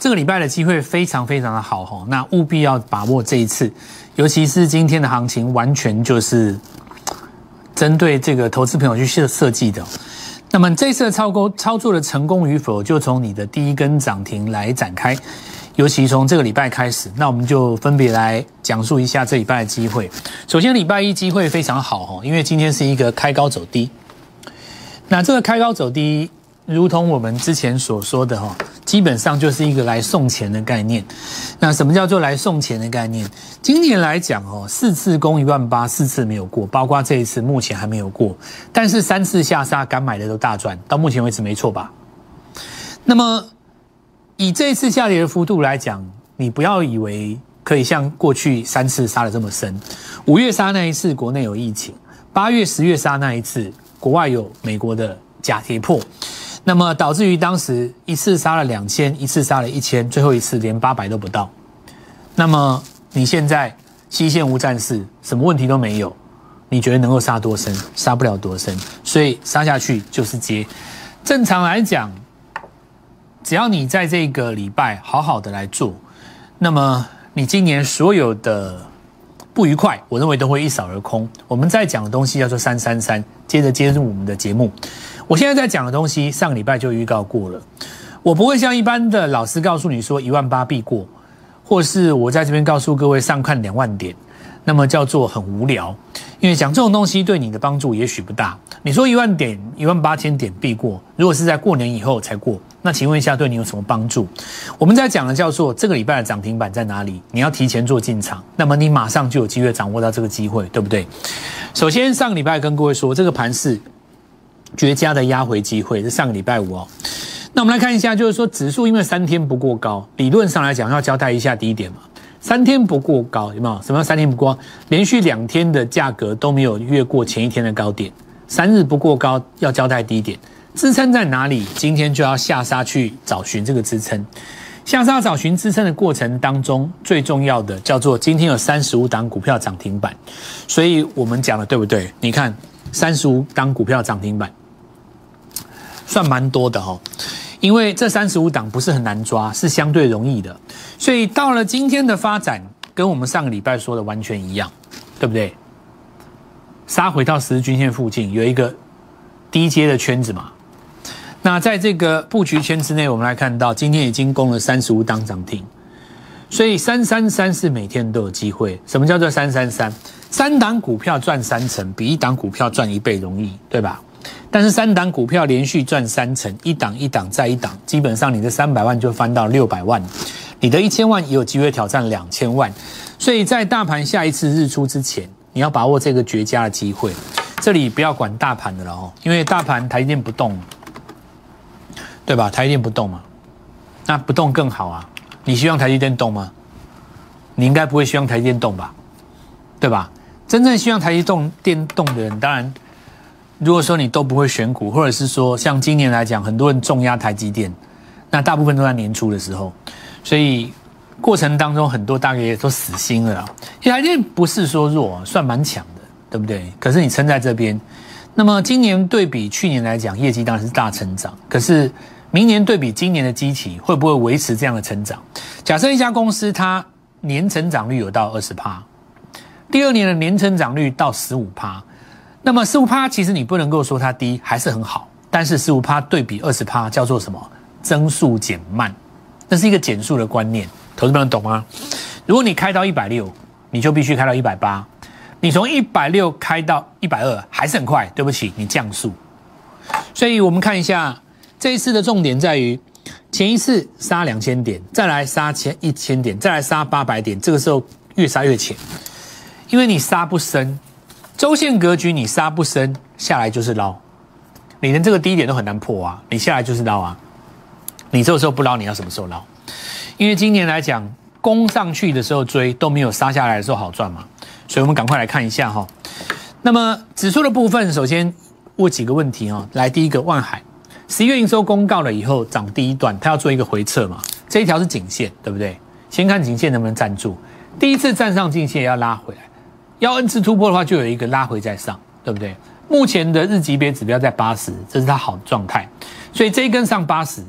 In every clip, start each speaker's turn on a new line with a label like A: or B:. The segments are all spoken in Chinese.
A: 这个礼拜的机会非常非常的好哈，那务必要把握这一次，尤其是今天的行情，完全就是针对这个投资朋友去设设计的。那么这次的操钩操作的成功与否，就从你的第一根涨停来展开。尤其从这个礼拜开始，那我们就分别来讲述一下这礼拜的机会。首先，礼拜一机会非常好哦，因为今天是一个开高走低。那这个开高走低，如同我们之前所说的哈，基本上就是一个来送钱的概念。那什么叫做来送钱的概念？今年来讲哦，四次攻一万八，四次没有过，包括这一次目前还没有过。但是三次下杀，敢买的都大赚，到目前为止没错吧？那么。以这一次下跌的幅度来讲，你不要以为可以像过去三次杀的这么深。五月杀那一次，国内有疫情；八月、十月杀那一次，国外有美国的假跌破，那么导致于当时一次杀了两千，一次杀了一千，最后一次连八百都不到。那么你现在西线无战事，什么问题都没有，你觉得能够杀多深？杀不了多深，所以杀下去就是接。正常来讲。只要你在这个礼拜好好的来做，那么你今年所有的不愉快，我认为都会一扫而空。我们在讲的东西叫做三三三，接着接入我们的节目。我现在在讲的东西，上个礼拜就预告过了。我不会像一般的老师告诉你说一万八必过，或是我在这边告诉各位上看两万点。那么叫做很无聊，因为讲这种东西对你的帮助也许不大。你说一万点、一万八千点必过，如果是在过年以后才过，那请问一下，对你有什么帮助？我们在讲的叫做这个礼拜的涨停板在哪里？你要提前做进场，那么你马上就有机会掌握到这个机会，对不对？首先上个礼拜跟各位说，这个盘是绝佳的压回机会，是上个礼拜五哦。那我们来看一下，就是说指数因为三天不过高，理论上来讲要交代一下低点嘛。三天不过高，有没有？什么叫三天不过？连续两天的价格都没有越过前一天的高点，三日不过高要交代低点，支撑在哪里？今天就要下杀去找寻这个支撑。下杀找寻支撑的过程当中，最重要的叫做今天有三十五档股票涨停板，所以我们讲的对不对？你看三十五档股票涨停板，算蛮多的哈。因为这三十五档不是很难抓，是相对容易的，所以到了今天的发展，跟我们上个礼拜说的完全一样，对不对？杀回到十日均线附近有一个低阶的圈子嘛，那在这个布局圈之内，我们来看到今天已经攻了三十五档涨停，所以三三三是每天都有机会。什么叫做三三三？三档股票赚三成，比一档股票赚一倍容易，对吧？但是三档股票连续赚三成，一档一档再一档，基本上你的三百万就翻到六百万，你的一千万也有机会挑战两千万。所以在大盘下一次日出之前，你要把握这个绝佳的机会。这里不要管大盘的了哦，因为大盘台积电不动，对吧？台积电不动嘛，那不动更好啊。你希望台积电动吗？你应该不会希望台积电动吧，对吧？真正希望台积电动的人，当然。如果说你都不会选股，或者是说像今年来讲，很多人重压台积电，那大部分都在年初的时候，所以过程当中很多大概也都死心了。台积电不是说弱，算蛮强的，对不对？可是你撑在这边，那么今年对比去年来讲，业绩当然是大成长。可是明年对比今年的基期，会不会维持这样的成长？假设一家公司它年成长率有到二十趴，第二年的年成长率到十五趴。那么十五趴其实你不能够说它低，还是很好。但是十五趴对比二十趴叫做什么？增速减慢，这是一个减速的观念。投资朋友懂吗？如果你开到一百六，你就必须开到一百八。你从一百六开到一百二还是很快，对不起，你降速。所以我们看一下这一次的重点在于，前一次杀两千点，再来杀千一千点，再来杀八百点，这个时候越杀越浅，因为你杀不深。周线格局，你杀不深，下来就是捞，你连这个低点都很难破啊！你下来就是捞啊！你这个时候不捞，你要什么时候捞？因为今年来讲，攻上去的时候追都没有杀下来的时候好赚嘛，所以我们赶快来看一下哈。那么指数的部分，首先问几个问题哦。来，第一个，万海十一月营收公告了以后涨第一段，它要做一个回撤嘛？这一条是颈线，对不对？先看颈线能不能站住，第一次站上颈线要拉回来。要 N 次突破的话，就有一个拉回在上，对不对？目前的日级别指标在八十，这是它好的状态。所以这一根上八十，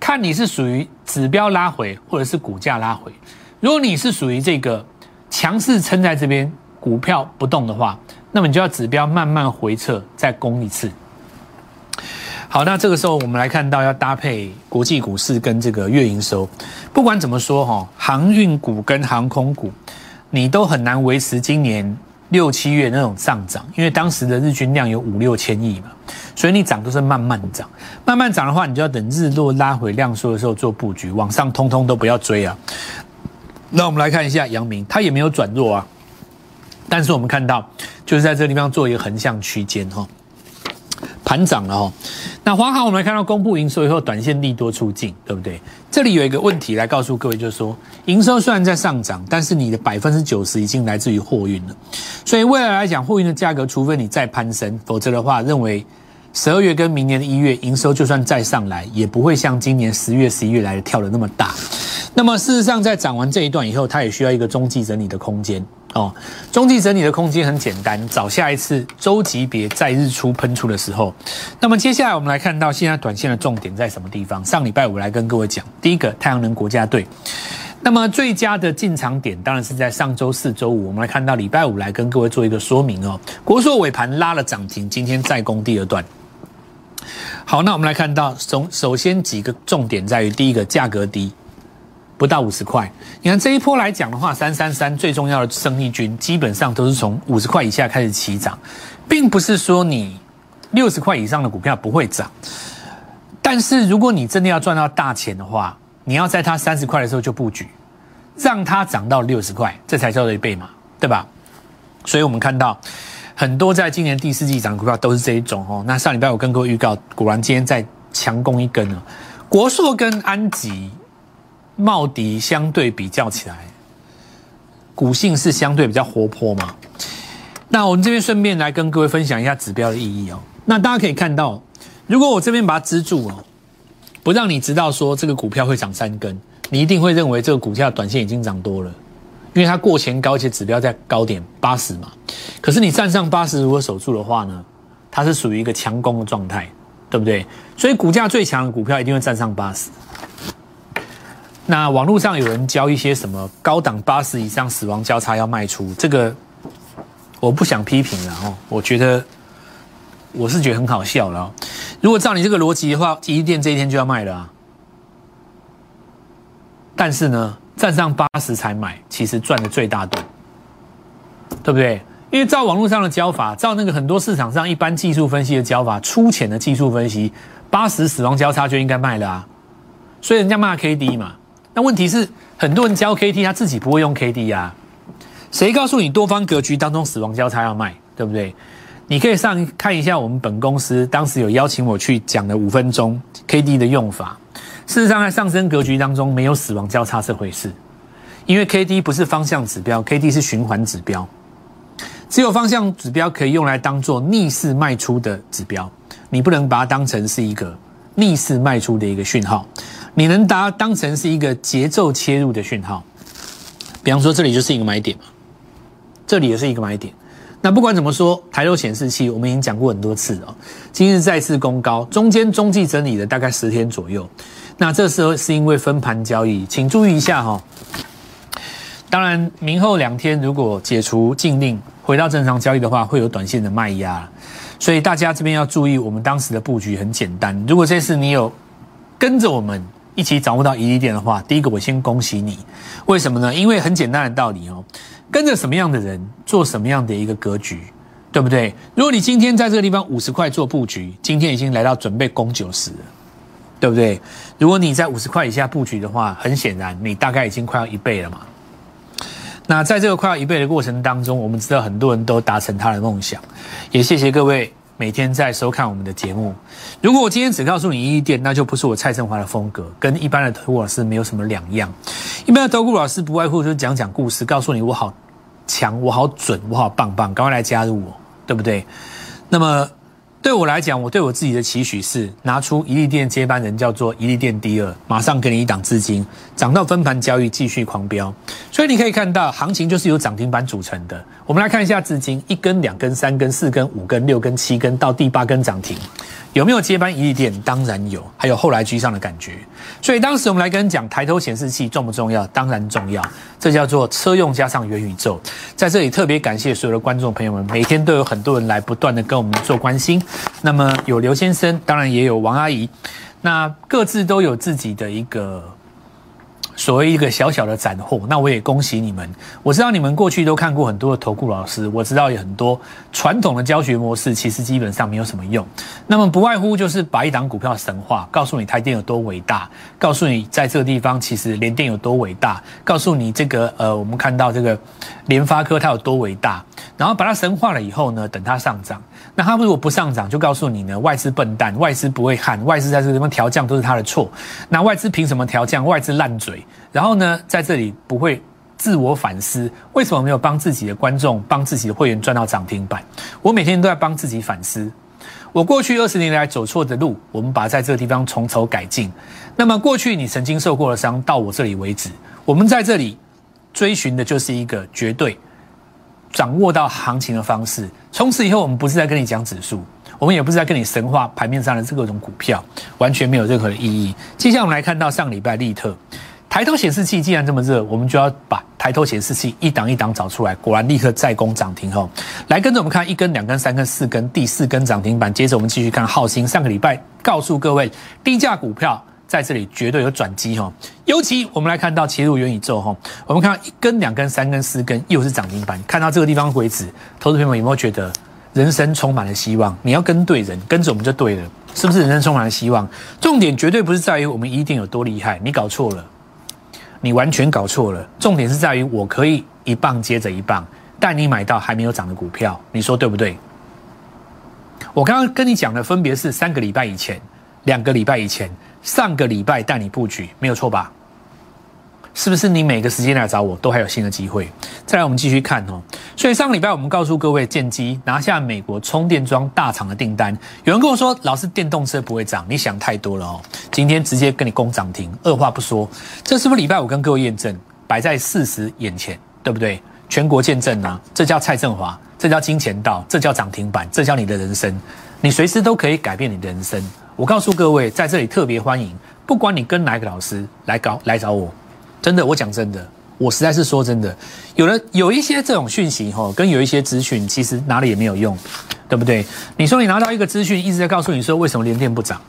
A: 看你是属于指标拉回，或者是股价拉回。如果你是属于这个强势撑在这边，股票不动的话，那么你就要指标慢慢回撤，再攻一次。好，那这个时候我们来看到要搭配国际股市跟这个月营收。不管怎么说哈，航运股跟航空股，你都很难维持今年六七月那种上涨，因为当时的日均量有五六千亿嘛，所以你涨都是慢慢涨，慢慢涨的话，你就要等日落拉回量缩的时候做布局，往上通通都不要追啊。那我们来看一下阳明，它也没有转弱啊，但是我们看到就是在这个地方做一个横向区间哈，盘涨了哈。那华航我们来看到公布营收以后，短线利多出尽，对不对？这里有一个问题来告诉各位，就是说营收虽然在上涨，但是你的百分之九十已经来自于货运了，所以未来来讲，货运的价格，除非你再攀升，否则的话，认为。十二月跟明年的一月营收就算再上来，也不会像今年十月、十一月来的跳的那么大。那么事实上，在涨完这一段以后，它也需要一个中继整理的空间哦。中继整理的空间很简单，找下一次周级别在日出喷出的时候。那么接下来我们来看到现在短线的重点在什么地方？上礼拜五来跟各位讲，第一个太阳能国家队。那么最佳的进场点当然是在上周四周五。我们来看到礼拜五来跟各位做一个说明哦。国硕尾盘拉了涨停，今天再攻第二段。好，那我们来看到，首首先几个重点在于，第一个价格低，不到五十块。你看这一波来讲的话，三三三最重要的生意军基本上都是从五十块以下开始起涨，并不是说你六十块以上的股票不会涨。但是如果你真的要赚到大钱的话，你要在它三十块的时候就布局，让它涨到六十块，这才叫做一倍嘛，对吧？所以我们看到。很多在今年第四季涨股票都是这一种哦。那上礼拜我跟各位预告，果然今天在强攻一根了。国硕跟安吉、茂迪相对比较起来，股性是相对比较活泼嘛。那我们这边顺便来跟各位分享一下指标的意义哦。那大家可以看到，如果我这边把它支住哦，不让你知道说这个股票会涨三根，你一定会认为这个股价短线已经涨多了。因为它过前高，且指标在高点八十嘛，可是你站上八十如果守住的话呢，它是属于一个强攻的状态，对不对？所以股价最强的股票一定会站上八十。那网络上有人教一些什么高档八十以上死亡交叉要卖出，这个我不想批评了哦，我觉得我是觉得很好笑了。如果照你这个逻辑的话，一店这一天就要卖了啊，但是呢？站上八十才买，其实赚的最大段，对不对？因为照网络上的教法，照那个很多市场上一般技术分析的教法，粗浅的技术分析，八十死亡交叉就应该卖了啊。所以人家骂 K D 嘛。那问题是，很多人教 K D，他自己不会用 K D 啊。谁告诉你多方格局当中死亡交叉要卖，对不对？你可以上看一下我们本公司当时有邀请我去讲的五分钟 K D 的用法。事实上，在上升格局当中，没有死亡交叉这回事，因为 K D 不是方向指标，K D 是循环指标，只有方向指标可以用来当做逆势卖出的指标，你不能把它当成是一个逆势卖出的一个讯号，你能把它当成是一个节奏切入的讯号。比方说，这里就是一个买点嘛，这里也是一个买点。那不管怎么说，台州显示器我们已经讲过很多次了，今日再次攻高，中间中继整理了大概十天左右。那这时候是因为分盘交易，请注意一下哈。当然，明后两天如果解除禁令，回到正常交易的话，会有短线的卖压。所以大家这边要注意，我们当时的布局很简单。如果这次你有跟着我们一起掌握到一利点的话，第一个我先恭喜你。为什么呢？因为很简单的道理哦，跟着什么样的人做什么样的一个格局，对不对？如果你今天在这个地方五十块做布局，今天已经来到准备攻九十了。对不对？如果你在五十块以下布局的话，很显然你大概已经快要一倍了嘛。那在这个快要一倍的过程当中，我们知道很多人都达成他的梦想，也谢谢各位每天在收看我们的节目。如果我今天只告诉你一店，那就不是我蔡振华的风格，跟一般的投顾老师没有什么两样。一般的投顾老师不外乎就是讲讲故事，告诉你我好强，我好准，我好棒棒，赶快来加入我，对不对？那么。对我来讲，我对我自己的期许是拿出一利店接班人，叫做一利店第二，马上给你一档资金，涨到分盘交易继续狂飙。所以你可以看到，行情就是由涨停板组成的。我们来看一下资金，一根、两根、三根、四根、五根、六根、七根，到第八根涨停。有没有接班一利店？当然有，还有后来居上的感觉。所以当时我们来跟讲抬头显示器重不重要？当然重要。这叫做车用加上元宇宙。在这里特别感谢所有的观众朋友们，每天都有很多人来不断的跟我们做关心。那么有刘先生，当然也有王阿姨，那各自都有自己的一个。所谓一个小小的斩获，那我也恭喜你们。我知道你们过去都看过很多的投顾老师，我知道有很多传统的教学模式，其实基本上没有什么用。那么不外乎就是把一档股票神话，告诉你台电有多伟大，告诉你在这个地方其实联电有多伟大，告诉你这个呃，我们看到这个联发科它有多伟大，然后把它神化了以后呢，等它上涨。那它如果不上涨，就告诉你呢，外资笨蛋，外资不会看，外资在这个地方调降都是他的错。那外资凭什么调降？外资烂嘴。然后呢，在这里不会自我反思，为什么没有帮自己的观众、帮自己的会员赚到涨停板？我每天都在帮自己反思。我过去二十年来走错的路，我们把在这个地方从头改进。那么过去你曾经受过的伤，到我这里为止，我们在这里追寻的就是一个绝对。掌握到行情的方式，从此以后我们不是在跟你讲指数，我们也不是在跟你神话盘面上的这各种股票，完全没有任何的意义。接下来我们来看到上礼拜利特抬头显示器既然这么热，我们就要把抬头显示器一档一档找出来。果然立刻再攻涨停后，来跟着我们看一根、两根、三根、四根，第四根涨停板。接着我们继续看浩鑫，上个礼拜告诉各位低价股票。在这里绝对有转机哈，尤其我们来看到切入元宇宙哈，我们看到一根、两根、三根、四根，又是涨停板。看到这个地方为止，投资朋友有没有觉得人生充满了希望？你要跟对人，跟着我们就对了，是不是人生充满了希望？重点绝对不是在于我们一定有多厉害，你搞错了，你完全搞错了。重点是在于我可以一棒接着一棒带你买到还没有涨的股票，你说对不对？我刚刚跟你讲的分别是三个礼拜以前、两个礼拜以前。上个礼拜带你布局没有错吧？是不是你每个时间来找我都还有新的机会？再来，我们继续看哦。所以上个礼拜我们告诉各位，建机拿下美国充电桩大厂的订单。有人跟我说，老是电动车不会涨，你想太多了哦。今天直接跟你攻涨停，二话不说。这是不是礼拜五跟各位验证，摆在事实眼前，对不对？全国见证啊，这叫蔡振华，这叫金钱道，这叫涨停板，这叫你的人生。你随时都可以改变你的人生。我告诉各位，在这里特别欢迎，不管你跟哪个老师来搞来找我，真的，我讲真的，我实在是说真的，有了有一些这种讯息哈，跟有一些资讯，其实哪里也没有用，对不对？你说你拿到一个资讯，一直在告诉你说为什么连电不涨，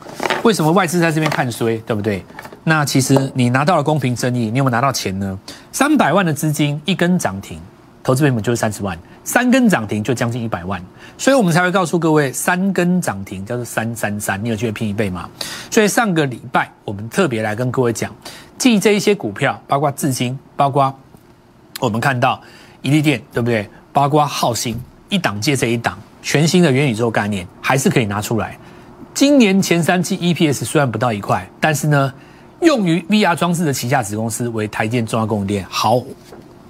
A: 为什么外资在这边看衰，对不对？那其实你拿到了公平正义，你有没有拿到钱呢？三百万的资金一根涨停，投资成本就是三十万。三根涨停就将近一百万，所以我们才会告诉各位，三根涨停叫做三三三，你有机会拼一倍吗？所以上个礼拜我们特别来跟各位讲，记这一些股票，包括智金，包括我们看到一利电，对不对？包括浩鑫，一档接这一档，全新的元宇宙概念还是可以拿出来。今年前三季 EPS 虽然不到一块，但是呢，用于 VR 装置的旗下子公司为台电重要供应链。好，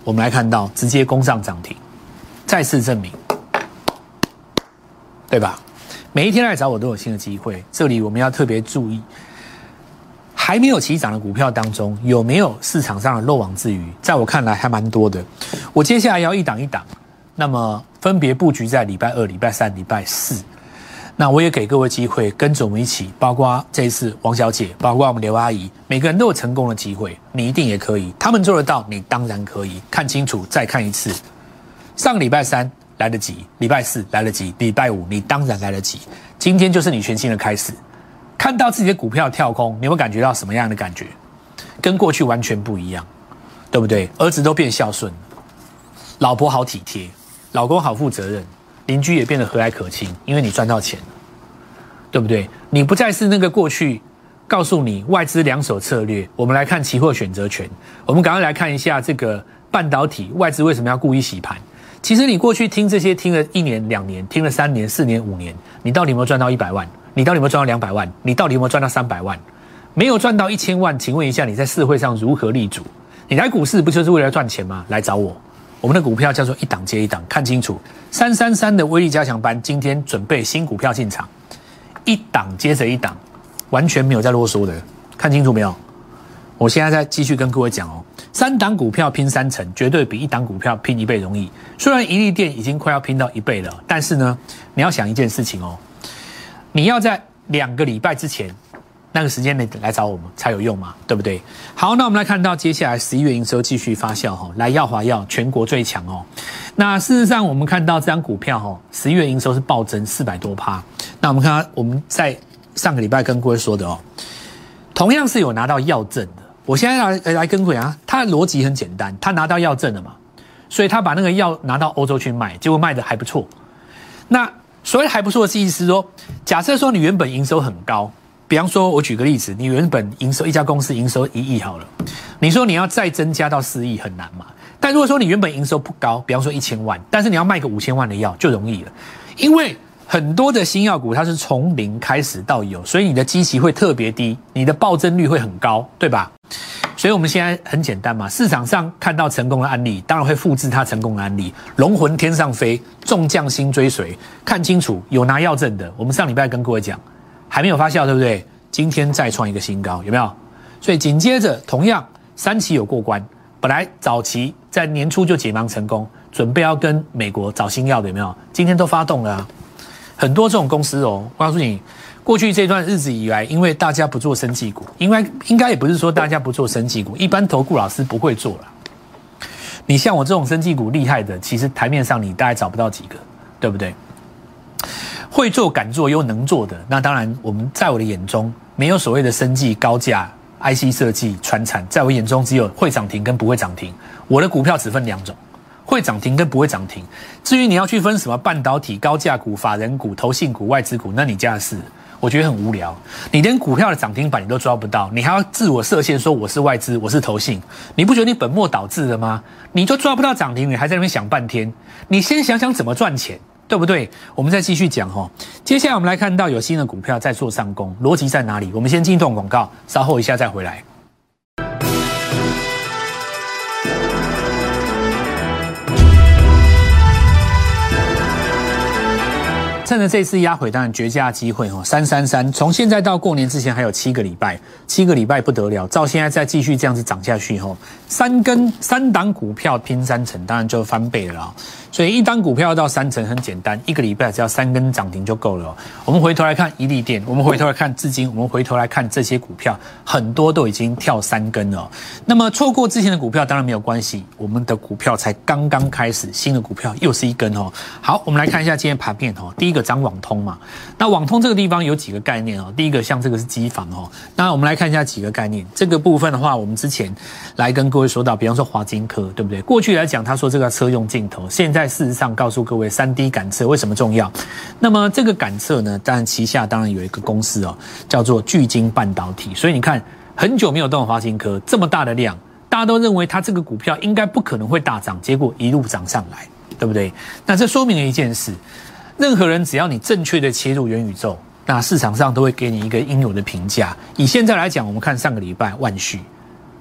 A: 我们来看到直接攻上涨停。再次证明，对吧？每一天来找我都有新的机会。这里我们要特别注意，还没有起涨的股票当中，有没有市场上的漏网之鱼？在我看来，还蛮多的。我接下来要一档一档，那么分别布局在礼拜二、礼拜三、礼拜四。那我也给各位机会，跟着我们一起，包括这一次王小姐，包括我们刘阿姨，每个人都有成功的机会。你一定也可以，他们做得到，你当然可以。看清楚，再看一次。上礼拜三来得及，礼拜四来得及，礼拜五你当然来得及。今天就是你全新的开始。看到自己的股票跳空，你会感觉到什么样的感觉？跟过去完全不一样，对不对？儿子都变孝顺，老婆好体贴，老公好负责任，邻居也变得和蔼可亲，因为你赚到钱对不对？你不再是那个过去告诉你外资两手策略。我们来看期货选择权，我们赶快来看一下这个半导体外资为什么要故意洗盘。其实你过去听这些听了一年两年，听了三年四年五年，你到底有没有赚到一百万？你到底有没有赚到两百万？你到底有没有赚到三百万？没有赚到一千万，请问一下你在社会上如何立足？你来股市不就是为了赚钱吗？来找我，我们的股票叫做一档接一档，看清楚，三三三的威力加强班今天准备新股票进场，一档接着一档，完全没有在啰嗦的，看清楚没有？我现在再继续跟各位讲哦，三档股票拼三成，绝对比一档股票拼一倍容易。虽然一利店已经快要拼到一倍了，但是呢，你要想一件事情哦，你要在两个礼拜之前。那个时间内来找我们才有用嘛，对不对？好，那我们来看到接下来十一月营收继续发酵哈，来耀华药全国最强哦。那事实上我们看到这张股票哈，十一月营收是暴增四百多趴。那我们看到我们在上个礼拜跟各位说的哦，同样是有拿到药证。我现在来来跟各位啊，他的逻辑很简单，他拿到药证了嘛，所以他把那个药拿到欧洲去卖，结果卖的还不错。那所谓还不错的意思是说，假设说你原本营收很高。比方说，我举个例子，你原本营收一家公司营收一亿好了，你说你要再增加到四亿很难嘛？但如果说你原本营收不高，比方说一千万，但是你要卖个五千万的药就容易了，因为很多的新药股它是从零开始到有，所以你的基期会特别低，你的暴增率会很高，对吧？所以我们现在很简单嘛，市场上看到成功的案例，当然会复制它成功的案例，龙魂天上飞，众将心追随，看清楚有拿药证的，我们上礼拜跟各位讲。还没有发酵，对不对？今天再创一个新高，有没有？所以紧接着，同样三期有过关，本来早期在年初就解盲成功，准备要跟美国找新药的，有没有？今天都发动了，很多这种公司哦。我告诉你，过去这段日子以来，因为大家不做生技股，应该应该也不是说大家不做生技股，一般投顾老师不会做了。你像我这种生技股厉害的，其实台面上你大概找不到几个，对不对？会做、敢做又能做的，那当然，我们在我的眼中没有所谓的生计高价 IC 设计、传产，在我眼中只有会涨停跟不会涨停。我的股票只分两种，会涨停跟不会涨停。至于你要去分什么半导体、高价股、法人股、投信股、外资股，那你家的事，我觉得很无聊。你连股票的涨停板你都抓不到，你还要自我设限说我是外资，我是投信，你不觉得你本末倒置了吗？你就抓不到涨停，你还在那边想半天，你先想想怎么赚钱。对不对？我们再继续讲哈。接下来我们来看到有新的股票在做上攻，逻辑在哪里？我们先进一段广告，稍后一下再回来。趁着这次压回，当然绝佳机会哈。三三三，从现在到过年之前还有七个礼拜，七个礼拜不得了。照现在再继续这样子涨下去哈，三根三档股票拼三成，当然就翻倍了。所以一单股票要到三成很简单，一个礼拜只要三根涨停就够了。我们回头来看一利电，我们回头来看资金，我们回头来看这些股票，很多都已经跳三根了。那么错过之前的股票当然没有关系，我们的股票才刚刚开始，新的股票又是一根哦。好，我们来看一下今天盘面哦。第一个涨网通嘛，那网通这个地方有几个概念哦。第一个像这个是机房哦，那我们来看一下几个概念。这个部分的话，我们之前来跟各位说到，比方说华金科，对不对？过去来讲，他说这个车用镜头，现在。在事实上告诉各位，三 D 感测为什么重要？那么这个感测呢？当然旗下当然有一个公司哦，叫做巨晶半导体。所以你看，很久没有动华新科这么大的量，大家都认为它这个股票应该不可能会大涨，结果一路涨上来，对不对？那这说明了一件事：任何人只要你正确的切入元宇宙，那市场上都会给你一个应有的评价。以现在来讲，我们看上个礼拜万旭，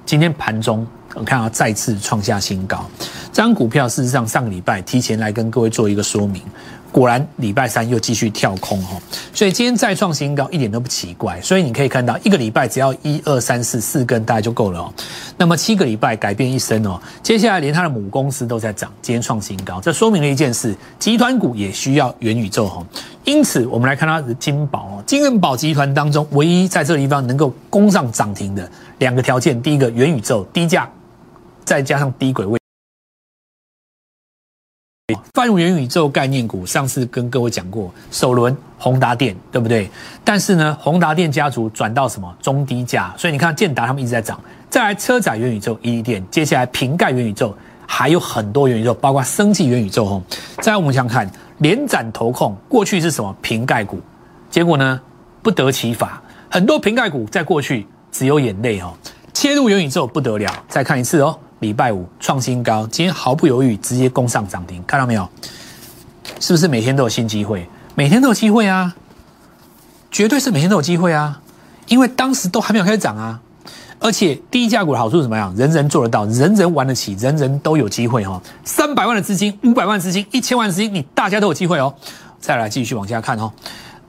A: 今天盘中。我看到再次创下新高，这张股票事实上上个礼拜提前来跟各位做一个说明，果然礼拜三又继续跳空哈，所以今天再创新高一点都不奇怪。所以你可以看到一个礼拜只要一二三四四根大概就够了哦。那么七个礼拜改变一生哦，接下来连它的母公司都在涨，今天创新高，这说明了一件事：集团股也需要元宇宙哈。因此我们来看它的金宝哦，金润宝集团当中唯一在这个地方能够攻上涨停的两个条件，第一个元宇宙低价。再加上低轨位，泛入元宇宙概念股，上次跟各位讲过，首轮宏达电，对不对？但是呢，宏达电家族转到什么中低价，所以你看建达他们一直在涨。再来车载元宇宙，一电，接下来瓶盖元宇宙，还有很多元宇宙，包括生技元宇宙哦。再我们想看连展投控，过去是什么瓶盖股，结果呢不得其法，很多瓶盖股在过去只有眼泪哦。切入元宇宙不得了，再看一次哦。礼拜五创新高，今天毫不犹豫直接攻上涨停，看到没有？是不是每天都有新机会？每天都有机会啊，绝对是每天都有机会啊！因为当时都还没有开始涨啊，而且低价股的好处是什么样？人人做得到，人人玩得起，人人都有机会哈。三百万的资金，五百万资金，一千万资金，你大家都有机会哦。再来继续往下看哦。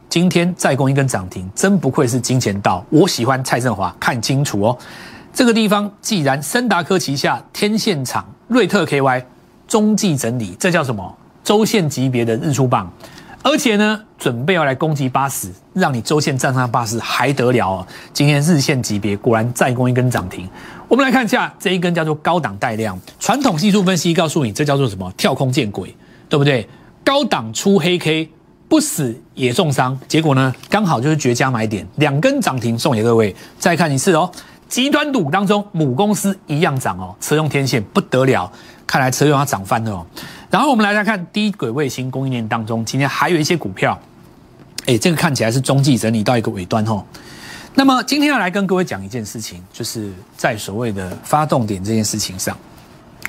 A: 今天再攻一根涨停，真不愧是金钱道。我喜欢蔡振华，看清楚哦。这个地方既然森达科旗下天线厂、瑞特 KY 中继整理，这叫什么？周线级别的日出棒。而且呢，准备要来攻击八十，让你周线站上八十还得了？今天日线级别果然再攻一根涨停。我们来看一下这一根叫做高档带量，传统技术分析告诉你这叫做什么？跳空见鬼，对不对？高档出黑 K，不死也重伤。结果呢，刚好就是绝佳买点，两根涨停送给各位。再看一次哦，极端赌当中母公司一样涨哦，车用天线不得了，看来车用要涨翻了哦。然后我们来来看低轨卫星供应链当中，今天还有一些股票，哎，这个看起来是中继整理到一个尾端哦。那么今天要来跟各位讲一件事情，就是在所谓的发动点这件事情上，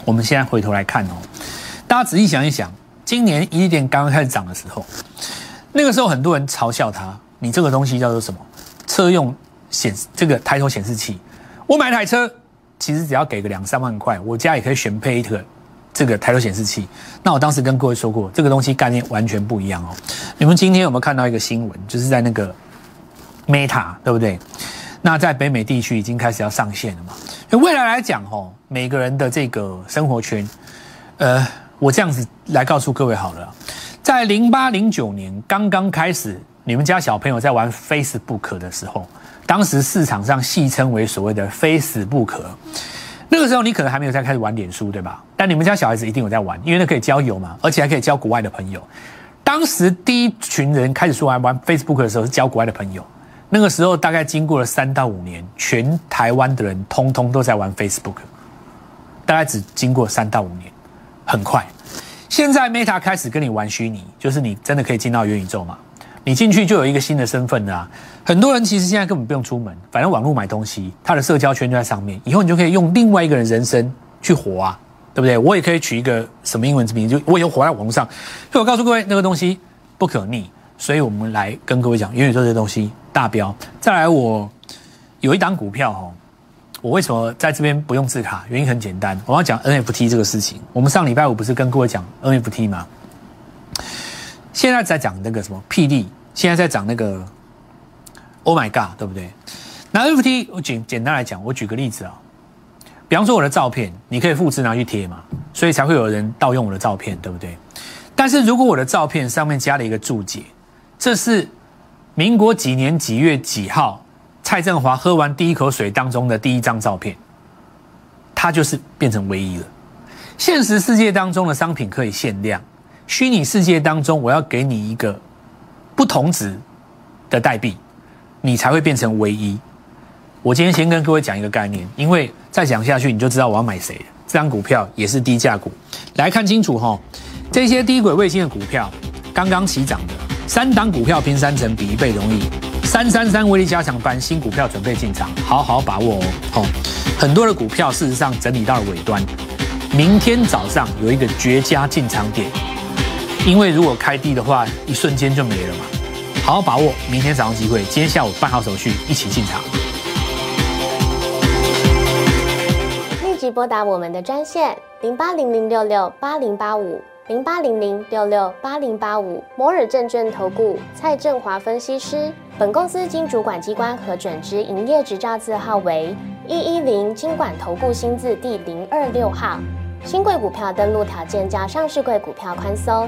A: 我们现在回头来看哦，大家仔细想一想，今年一点刚刚开始涨的时候，那个时候很多人嘲笑它，你这个东西叫做什么？车用显这个抬头显示器，我买台车其实只要给个两三万块，我家也可以选配一个。这个抬头显示器，那我当时跟各位说过，这个东西概念完全不一样哦。你们今天有没有看到一个新闻？就是在那个 Meta，对不对？那在北美地区已经开始要上线了嘛？未来来讲，哦，每个人的这个生活圈，呃，我这样子来告诉各位好了，在零八零九年刚刚开始，你们家小朋友在玩 Facebook 的时候，当时市场上戏称为所谓的非死不可。那个时候你可能还没有在开始玩脸书，对吧？但你们家小孩子一定有在玩，因为那可以交友嘛，而且还可以交国外的朋友。当时第一群人开始说玩玩 Facebook 的时候是交国外的朋友。那个时候大概经过了三到五年，全台湾的人通通都在玩 Facebook，大概只经过三到五年，很快。现在 Meta 开始跟你玩虚拟，就是你真的可以进到元宇宙嘛？你进去就有一个新的身份啊！很多人其实现在根本不用出门，反正网络买东西，他的社交圈就在上面。以后你就可以用另外一个人人生去活啊，对不对？我也可以取一个什么英文之名，就我以后活在网络上。所以我告诉各位，那个东西不可逆。所以我们来跟各位讲元宇宙这东西大标。再来，我有一档股票哈，我为什么在这边不用字卡？原因很简单，我要讲 NFT 这个事情。我们上礼拜五不是跟各位讲 NFT 吗？现在在讲那个什么霹雳，现在在讲那个 Oh my God，对不对？那 NFT 我简简单来讲，我举个例子啊，比方说我的照片，你可以复制拿去贴嘛，所以才会有人盗用我的照片，对不对？但是如果我的照片上面加了一个注解，这是民国几年几月几号蔡振华喝完第一口水当中的第一张照片，它就是变成唯一了。现实世界当中的商品可以限量。虚拟世界当中，我要给你一个不同值的代币，你才会变成唯一。我今天先跟各位讲一个概念，因为再讲下去你就知道我要买谁。这张股票也是低价股，来看清楚哈。这些低轨卫星的股票刚刚起涨的，三档股票拼三成比一倍容易。三三三威力加强班新股票准备进场，好好把握哦。好，很多的股票事实上整理到了尾端，明天早上有一个绝佳进场点。因为如果开低的话，一瞬间就没了嘛。好好把握明天早上机会，今天下午办好手续，一起进场。
B: 立即拨打我们的专线零八零零六六八零八五零八零零六六八零八五摩尔证券投顾蔡振华分析师。本公司经主管机关核准之营业执照字号为一一零金管投顾新字第零二六号。新贵股票登录条件较上市贵股票宽松，